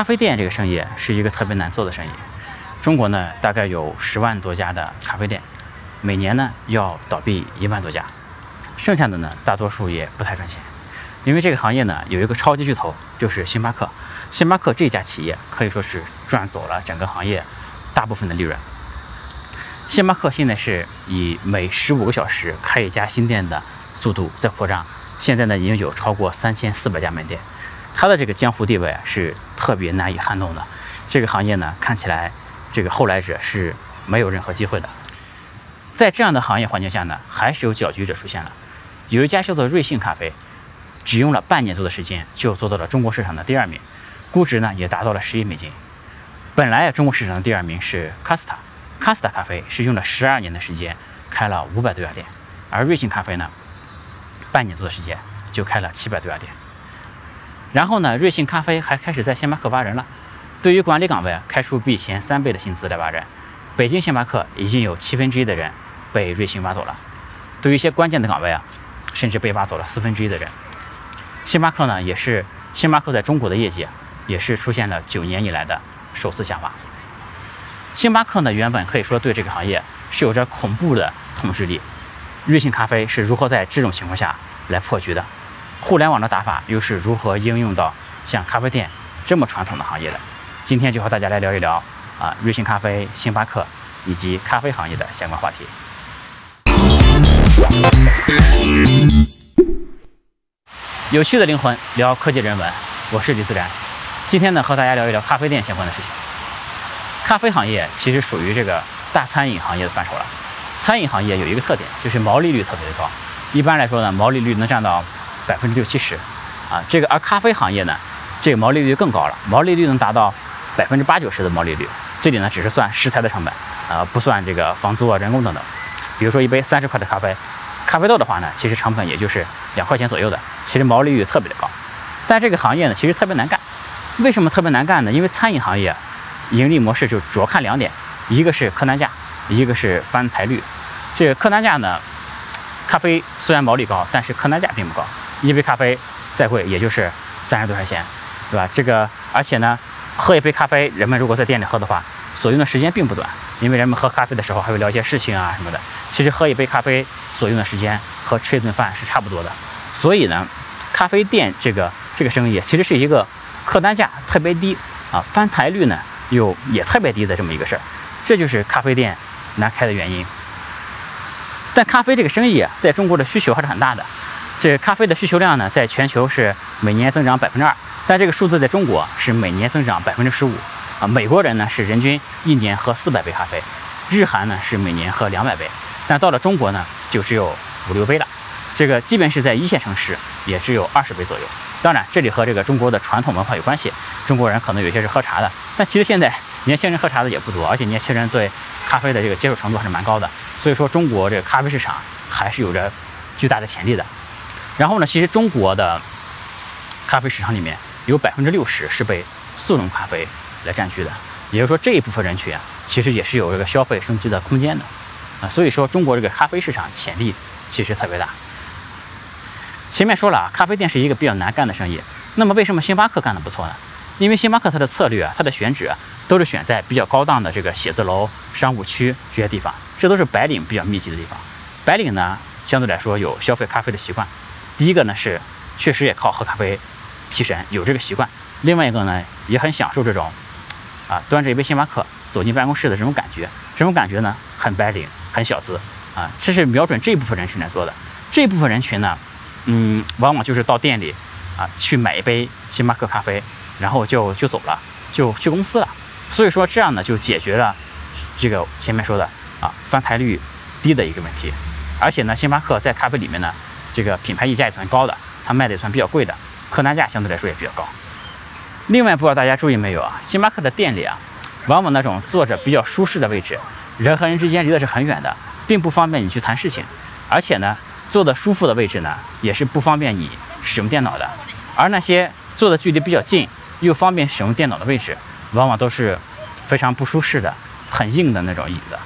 咖啡店这个生意是一个特别难做的生意。中国呢，大概有十万多家的咖啡店，每年呢要倒闭一万多家，剩下的呢大多数也不太赚钱。因为这个行业呢有一个超级巨头，就是星巴克。星巴克这家企业可以说是赚走了整个行业大部分的利润。星巴克现在是以每十五个小时开一家新店的速度在扩张，现在呢已经有超过三千四百家门店，它的这个江湖地位是特别难以撼动的。这个行业呢看起来。这个后来者是没有任何机会的，在这样的行业环境下呢，还是有搅局者出现了。有一家叫做瑞幸咖啡，只用了半年多的时间就做到了中国市场的第二名，估值呢也达到了十亿美金。本来中国市场的第二名是 Costa，Costa 咖啡是用了十二年的时间开了五百多家店，而瑞幸咖啡呢，半年多的时间就开了七百多家店。然后呢，瑞幸咖啡还开始在星巴克挖人了。对于管理岗位，开出比前三倍的薪资来挖人。北京星巴克已经有七分之一的人被瑞幸挖走了。对于一些关键的岗位啊，甚至被挖走了四分之一的人。星巴克呢，也是星巴克在中国的业绩也是出现了九年以来的首次下滑。星巴克呢，原本可以说对这个行业是有着恐怖的统治力。瑞幸咖啡是如何在这种情况下来破局的？互联网的打法又是如何应用到像咖啡店这么传统的行业的？今天就和大家来聊一聊啊，瑞幸咖啡、星巴克以及咖啡行业的相关话题。有趣的灵魂聊科技人文，我是李自然。今天呢，和大家聊一聊咖啡店相关的事情。咖啡行业其实属于这个大餐饮行业的范畴了。餐饮行业有一个特点，就是毛利率特别的高。一般来说呢，毛利率能占到百分之六七十啊。这个而咖啡行业呢，这个毛利率更高了，毛利率能达到。百分之八九十的毛利率，这里呢只是算食材的成本，啊，不算这个房租啊、人工等等。比如说一杯三十块的咖啡，咖啡豆的话呢，其实成本也就是两块钱左右的，其实毛利率特别的高。但这个行业呢，其实特别难干。为什么特别难干呢？因为餐饮行业盈利模式就主要看两点，一个是客单价，一个是翻台率。这个客单价呢，咖啡虽然毛利高，但是客单价并不高，一杯咖啡再贵也就是三十多块钱，对吧？这个而且呢。喝一杯咖啡，人们如果在店里喝的话，所用的时间并不短，因为人们喝咖啡的时候还会聊一些事情啊什么的。其实喝一杯咖啡所用的时间和吃一顿饭是差不多的。所以呢，咖啡店这个这个生意其实是一个客单价特别低啊，翻台率呢又也特别低的这么一个事儿。这就是咖啡店难开的原因。但咖啡这个生意啊，在中国的需求还是很大的。这咖啡的需求量呢，在全球是每年增长百分之二。但这个数字在中国是每年增长百分之十五啊，美国人呢是人均一年喝四百杯咖啡，日韩呢是每年喝两百杯，但到了中国呢就只有五六杯了，这个基本是在一线城市也只有二十杯左右。当然，这里和这个中国的传统文化有关系，中国人可能有些是喝茶的，但其实现在年轻人喝茶的也不多，而且年轻人对咖啡的这个接受程度还是蛮高的，所以说中国这个咖啡市场还是有着巨大的潜力的。然后呢，其实中国的咖啡市场里面。有百分之六十是被速溶咖啡来占据的，也就是说这一部分人群啊，其实也是有这个消费升级的空间的啊。所以说中国这个咖啡市场潜力其实特别大。前面说了啊，咖啡店是一个比较难干的生意。那么为什么星巴克干得不错呢？因为星巴克它的策略啊，它的选址都是选在比较高档的这个写字楼、商务区这些地方，这都是白领比较密集的地方。白领呢，相对来说有消费咖啡的习惯。第一个呢是确实也靠喝咖啡。提神有这个习惯，另外一个呢，也很享受这种，啊，端着一杯星巴克走进办公室的这种感觉，这种感觉呢，很白领，很小资，啊，这是瞄准这部分人群来做的。这部分人群呢，嗯，往往就是到店里，啊，去买一杯星巴克咖啡，然后就就走了，就去公司了。所以说这样呢，就解决了这个前面说的啊翻台率低的一个问题。而且呢，星巴克在咖啡里面呢，这个品牌溢价也算高的，它卖的也算比较贵的。客单价相对来说也比较高。另外，不知道大家注意没有啊？星巴克的店里啊，往往那种坐着比较舒适的位置，人和人之间离的是很远的，并不方便你去谈事情。而且呢，坐的舒服的位置呢，也是不方便你使用电脑的。而那些坐的距离比较近又方便使用电脑的位置，往往都是非常不舒适的、很硬的那种椅子。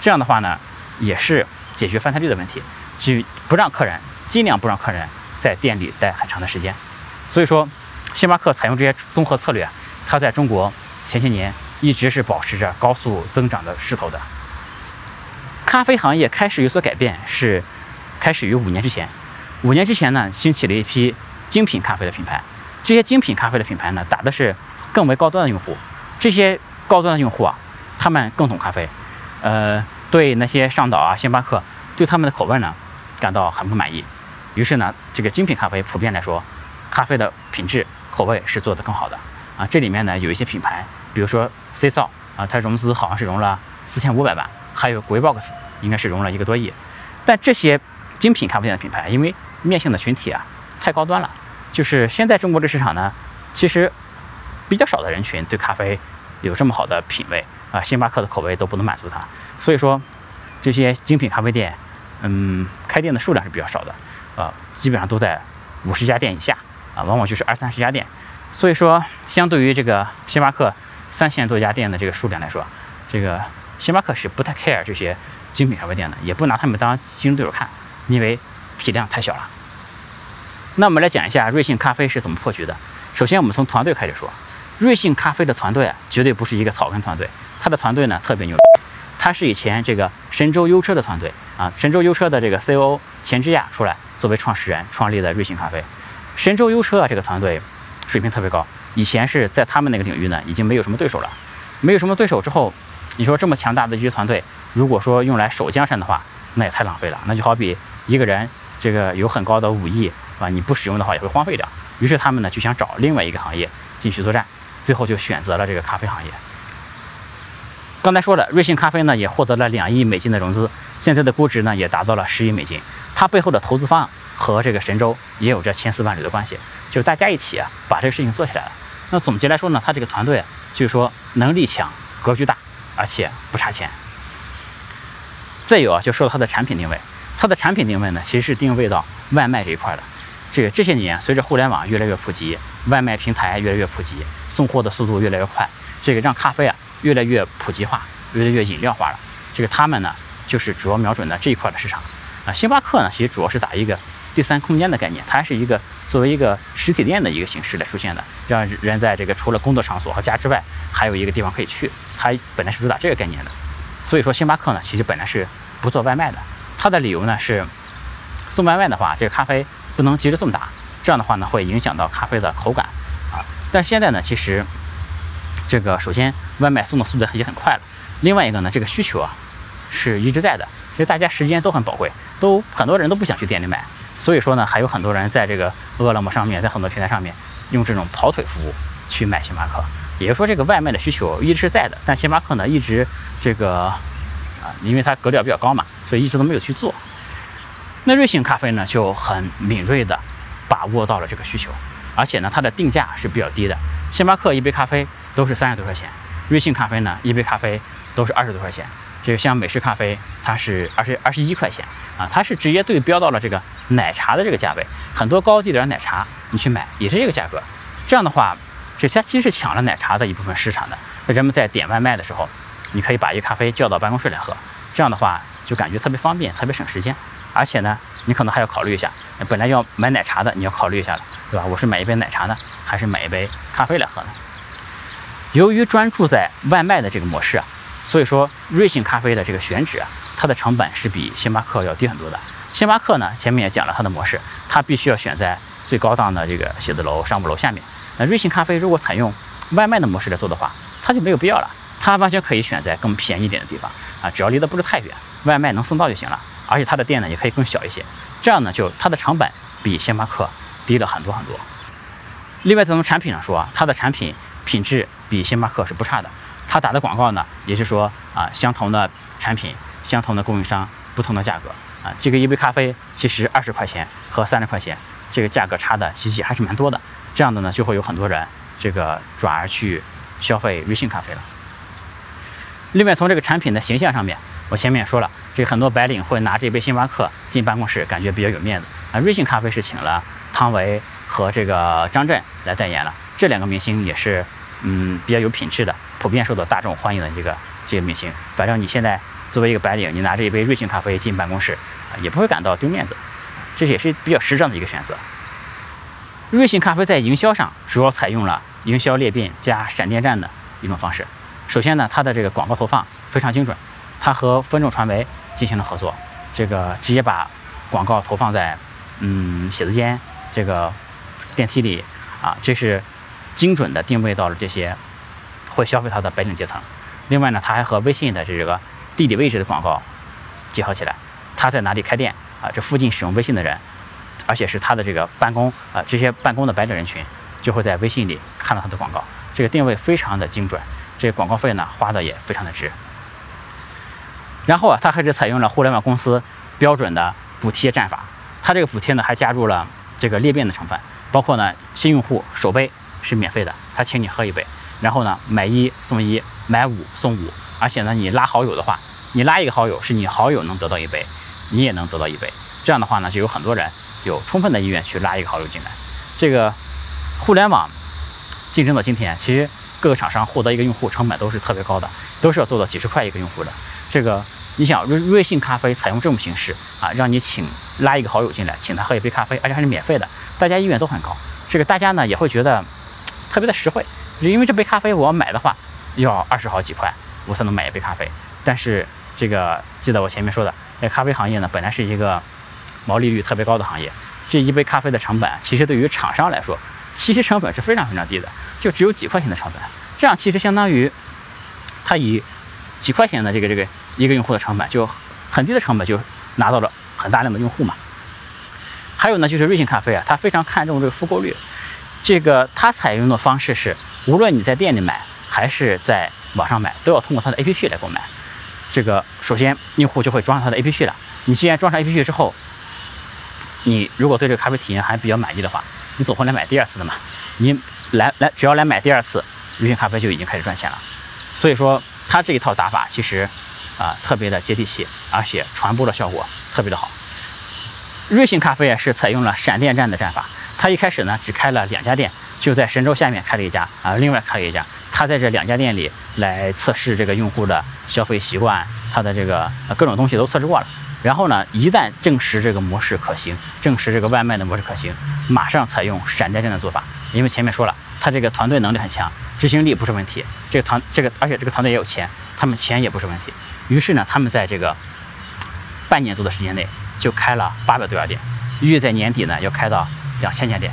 这样的话呢，也是解决翻台率的问题，去不让客人尽量不让客人在店里待很长的时间。所以说，星巴克采用这些综合策略，它在中国前些年一直是保持着高速增长的势头的。咖啡行业开始有所改变，是开始于五年之前。五年之前呢，兴起了一批精品咖啡的品牌。这些精品咖啡的品牌呢，打的是更为高端的用户。这些高端的用户啊，他们更懂咖啡，呃，对那些上岛啊、星巴克对他们的口味呢，感到很不满意。于是呢，这个精品咖啡普遍来说，咖啡的品质、口味是做得更好的啊。这里面呢，有一些品牌，比如说 C 少啊，它融资好像是融了四千五百万，还有 Greybox 应该是融了一个多亿。但这些精品咖啡店的品牌，因为面向的群体啊太高端了，就是现在中国的市场呢，其实比较少的人群对咖啡有这么好的品味啊，星巴克的口味都不能满足它，所以说这些精品咖啡店，嗯，开店的数量是比较少的，啊，基本上都在五十家店以下啊，往往就是二三十家店，所以说相对于这个星巴克三千多家店的这个数量来说，这个星巴克是不太 care 这些精品咖啡店的，也不拿他们当竞争对手看，因为。体量太小了。那我们来讲一下瑞幸咖啡是怎么破局的。首先，我们从团队开始说。瑞幸咖啡的团队啊，绝对不是一个草根团队，他的团队呢特别牛。他是以前这个神州优车的团队啊，神州优车的这个 COO 钱之亚出来作为创始人创立的瑞幸咖啡。神州优车啊这个团队水平特别高，以前是在他们那个领域呢已经没有什么对手了。没有什么对手之后，你说这么强大的一支团队，如果说用来守江山的话，那也太浪费了。那就好比一个人。这个有很高的武艺啊，你不使用的话也会荒废掉。于是他们呢就想找另外一个行业继续作战，最后就选择了这个咖啡行业。刚才说了，瑞幸咖啡呢也获得了两亿美金的融资，现在的估值呢也达到了十亿美金。它背后的投资方和这个神州也有着千丝万缕的关系，就是大家一起啊把这个事情做起来了。那总结来说呢，他这个团队就是说能力强、格局大，而且不差钱。再有啊，就说到它的产品定位。它的产品定位呢，其实是定位到外卖这一块的。这个这些年，随着互联网越来越普及，外卖平台越来越普及，送货的速度越来越快，这个让咖啡啊越来越普及化，越来越饮料化了。这个他们呢，就是主要瞄准的这一块的市场。啊，星巴克呢，其实主要是打一个第三空间的概念，它是一个作为一个实体店的一个形式来出现的，让人在这个除了工作场所和家之外，还有一个地方可以去。它本来是主打这个概念的。所以说，星巴克呢，其实本来是不做外卖的。它的理由呢是，送外卖的话，这个咖啡不能急着送达，这样的话呢会影响到咖啡的口感啊。但现在呢，其实这个首先外卖送的速度也很快了，另外一个呢，这个需求啊是一直在的。其实大家时间都很宝贵，都很多人都不想去店里买，所以说呢，还有很多人在这个饿了么上面，在很多平台上面用这种跑腿服务去买星巴克。也就是说，这个外卖的需求一直是在的，但星巴克呢一直这个啊，因为它格调比较高嘛。所以一直都没有去做。那瑞幸咖啡呢就很敏锐的把握到了这个需求，而且呢它的定价是比较低的。星巴克一杯咖啡都是三十多块钱，瑞幸咖啡呢一杯咖啡都是二十多块钱。这个像美式咖啡它是二十二十一块钱啊，它是直接对标到了这个奶茶的这个价位。很多高级点奶茶你去买也是这个价格。这样的话，这它其实是抢了奶茶的一部分市场的。那人们在点外卖的时候，你可以把一个咖啡叫到办公室来喝，这样的话。就感觉特别方便，特别省时间，而且呢，你可能还要考虑一下，本来要买奶茶的，你要考虑一下了，对吧？我是买一杯奶茶呢，还是买一杯咖啡来喝呢？由于专注在外卖的这个模式啊，所以说瑞幸咖啡的这个选址啊，它的成本是比星巴克要低很多的。星巴克呢，前面也讲了它的模式，它必须要选在最高档的这个写字楼、商务楼下面。那瑞幸咖啡如果采用外卖的模式来做的话，它就没有必要了，它完全可以选在更便宜一点的地方啊，只要离得不是太远。外卖能送到就行了，而且它的店呢也可以更小一些，这样呢就它的成本比星巴克低了很多很多。另外从产品上说啊，它的产品品质比星巴克是不差的。他打的广告呢，也是说啊，相同的产品，相同的供应商，不同的价格啊。这个一杯咖啡其实二十块钱和三十块钱，这个价格差的其实也还是蛮多的。这样的呢，就会有很多人这个转而去消费瑞幸咖啡了。另外从这个产品的形象上面。我前面也说了，这很多白领会拿这杯星巴克进办公室，感觉比较有面子。啊，瑞幸咖啡是请了汤唯和这个张震来代言了，这两个明星也是，嗯，比较有品质的，普遍受到大众欢迎的这个这个明星。反正你现在作为一个白领，你拿着一杯瑞幸咖啡进办公室，啊，也不会感到丢面子，这也是比较时尚的一个选择。瑞幸咖啡在营销上主要采用了营销裂变加闪电战的一种方式。首先呢，它的这个广告投放非常精准，它和分众传媒进行了合作，这个直接把广告投放在嗯写字间、这个电梯里啊，这是精准的定位到了这些会消费它的白领阶层。另外呢，他还和微信的这个地理位置的广告结合起来，他在哪里开店啊？这附近使用微信的人，而且是他的这个办公啊，这些办公的白领人群就会在微信里看到他的广告，这个定位非常的精准。这个广告费呢花的也非常的值，然后啊，他还是采用了互联网公司标准的补贴战法，他这个补贴呢还加入了这个裂变的成分，包括呢新用户首杯是免费的，他请你喝一杯，然后呢买一送一，买五送五，而且呢你拉好友的话，你拉一个好友是你好友能得到一杯，你也能得到一杯，这样的话呢就有很多人有充分的意愿去拉一个好友进来，这个互联网竞争到今天，其实。各个厂商获得一个用户成本都是特别高的，都是要做到几十块一个用户的。这个你想瑞瑞幸咖啡采用这种形式啊，让你请拉一个好友进来，请他喝一杯咖啡，而且还是免费的，大家意愿都很高。这个大家呢也会觉得特别的实惠，因为这杯咖啡我要买的话要二十好几块，我才能买一杯咖啡。但是这个记得我前面说的，那咖啡行业呢本来是一个毛利率特别高的行业，这一杯咖啡的成本其实对于厂商来说，其实成本是非常非常低的。就只有几块钱的成本，这样其实相当于他以几块钱的这个这个一个用户的成本，就很低的成本就拿到了很大量的用户嘛。还有呢，就是瑞幸咖啡啊，它非常看重这个复购率。这个它采用的方式是，无论你在店里买还是在网上买，都要通过它的 APP 来购买。这个首先用户就会装上它的 APP 了。你既然装上 APP 之后，你如果对这个咖啡体验还比较满意的话，你总会来买第二次的嘛。你。来来，只要来买第二次，瑞幸咖啡就已经开始赚钱了。所以说，它这一套打法其实啊特别的接地气，而且传播的效果特别的好。瑞幸咖啡是采用了闪电战的战法，它一开始呢只开了两家店，就在神州下面开了一家啊，另外开了一家。他在这两家店里来测试这个用户的消费习惯，它的这个各种东西都测试过了。然后呢，一旦证实这个模式可行，证实这个外卖的模式可行，马上采用闪电战的做法。因为前面说了，他这个团队能力很强，执行力不是问题。这个团，这个而且这个团队也有钱，他们钱也不是问题。于是呢，他们在这个半年多的时间内就开了八百多家店，预计在年底呢要开到两千家店。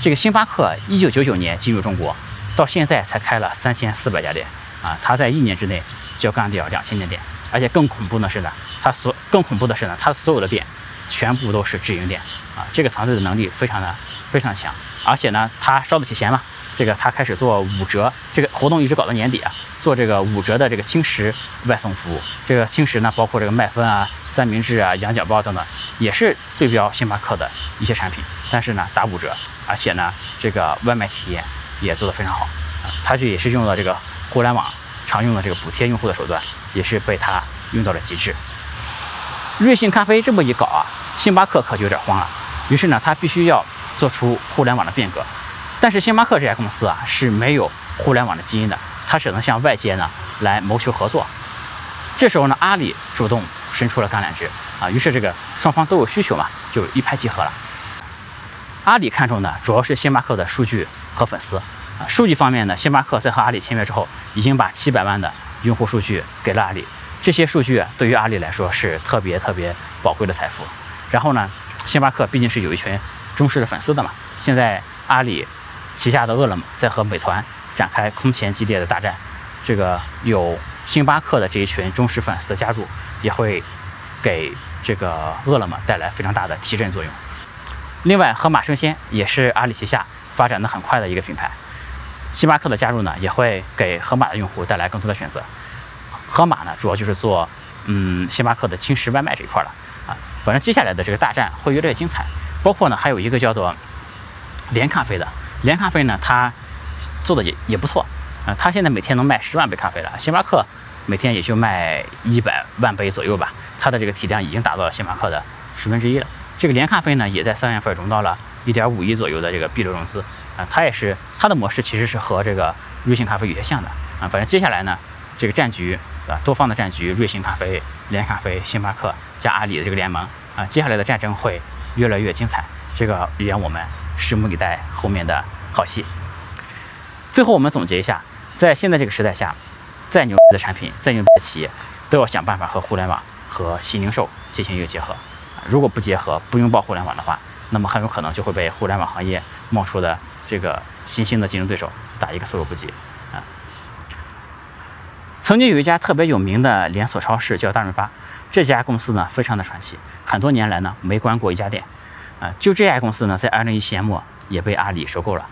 这个星巴克一九九九年进入中国，到现在才开了三千四百家店啊！他在一年之内就要干掉两千家店，而且更恐怖的是呢，他所更恐怖的是呢，他所有的店全部都是直营店啊！这个团队的能力非常的非常强。而且呢，他烧得起钱嘛？这个他开始做五折，这个活动一直搞到年底啊，做这个五折的这个轻食外送服务。这个轻食呢，包括这个麦芬啊、三明治啊、羊角包等等，也是对标星巴克的一些产品，但是呢打五折，而且呢这个外卖体验也做得非常好啊。他就也是用了这个互联网常用的这个补贴用户的手段，也是被他用到了极致。瑞幸咖啡这么一搞啊，星巴克可就有点慌了，于是呢他必须要。做出互联网的变革，但是星巴克这家公司啊是没有互联网的基因的，它只能向外界呢来谋求合作。这时候呢，阿里主动伸出了橄榄枝啊，于是这个双方都有需求嘛，就一拍即合了。阿里看中的主要是星巴克的数据和粉丝，数据方面呢，星巴克在和阿里签约之后，已经把七百万的用户数据给了阿里，这些数据对于阿里来说是特别特别宝贵的财富。然后呢，星巴克毕竟是有一群。忠实的粉丝的嘛，现在阿里旗下的饿了么在和美团展开空前激烈的大战，这个有星巴克的这一群忠实粉丝的加入，也会给这个饿了么带来非常大的提振作用。另外，盒马生鲜也是阿里旗下发展的很快的一个品牌，星巴克的加入呢，也会给盒马的用户带来更多的选择。盒马呢，主要就是做嗯星巴克的轻食外卖这一块了啊，反正接下来的这个大战会越来越精彩。包括呢，还有一个叫做连咖啡的，连咖啡呢，它做的也也不错，啊，它现在每天能卖十万杯咖啡了。星巴克每天也就卖一百万杯左右吧，它的这个体量已经达到了星巴克的十分之一了。这个连咖啡呢，也在三月份融到了一点五亿左右的这个 B 轮融资，啊，它也是它的模式其实是和这个瑞幸咖啡有些像的，啊，反正接下来呢，这个战局啊，多方的战局，瑞幸咖啡、连咖啡、星巴克加阿里的这个联盟，啊，接下来的战争会。越来越精彩，这个也让我们拭目以待后面的好戏。最后我们总结一下，在现在这个时代下，再牛逼的产品，再牛逼的企业，都要想办法和互联网和新零售进行一个结合。如果不结合，不拥抱互联网的话，那么很有可能就会被互联网行业冒出的这个新兴的竞争对手打一个措手不及啊！曾经有一家特别有名的连锁超市叫大润发，这家公司呢非常的传奇，很多年来呢没关过一家店啊。就这家公司呢，在二零一七年末也被阿里收购了。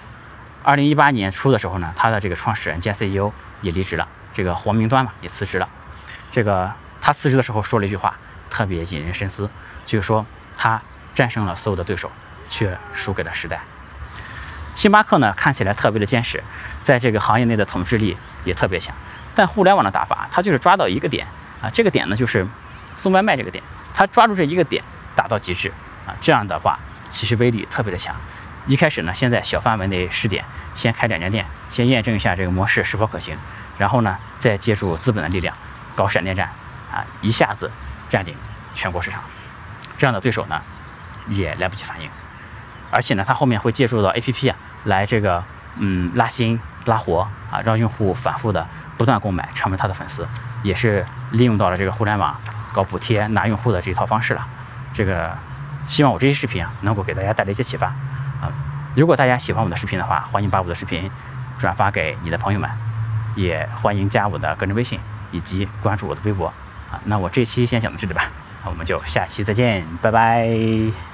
二零一八年初的时候呢，他的这个创始人兼 CEO 也离职了，这个黄明端嘛也辞职了。这个他辞职的时候说了一句话，特别引人深思。就是说，他战胜了所有的对手，却输给了时代。星巴克呢，看起来特别的坚实，在这个行业内的统治力也特别强。但互联网的打法，它就是抓到一个点啊，这个点呢就是送外卖这个点，他抓住这一个点打到极致啊，这样的话其实威力特别的强。一开始呢，先在小范围内试点，先开两家店，先验证一下这个模式是否可行，然后呢，再借助资本的力量搞闪电战啊，一下子占领全国市场。这样的对手呢，也来不及反应，而且呢，他后面会借助到 A P P 啊，来这个嗯拉新拉活啊，让用户反复的不断购买，成为他的粉丝，也是利用到了这个互联网搞补贴拿用户的这一套方式了。这个希望我这些视频啊，能够给大家带来一些启发啊。如果大家喜欢我的视频的话，欢迎把我的视频转发给你的朋友们，也欢迎加我的个人微信以及关注我的微博啊。那我这期先讲到这里吧。那我们就下期再见，拜拜。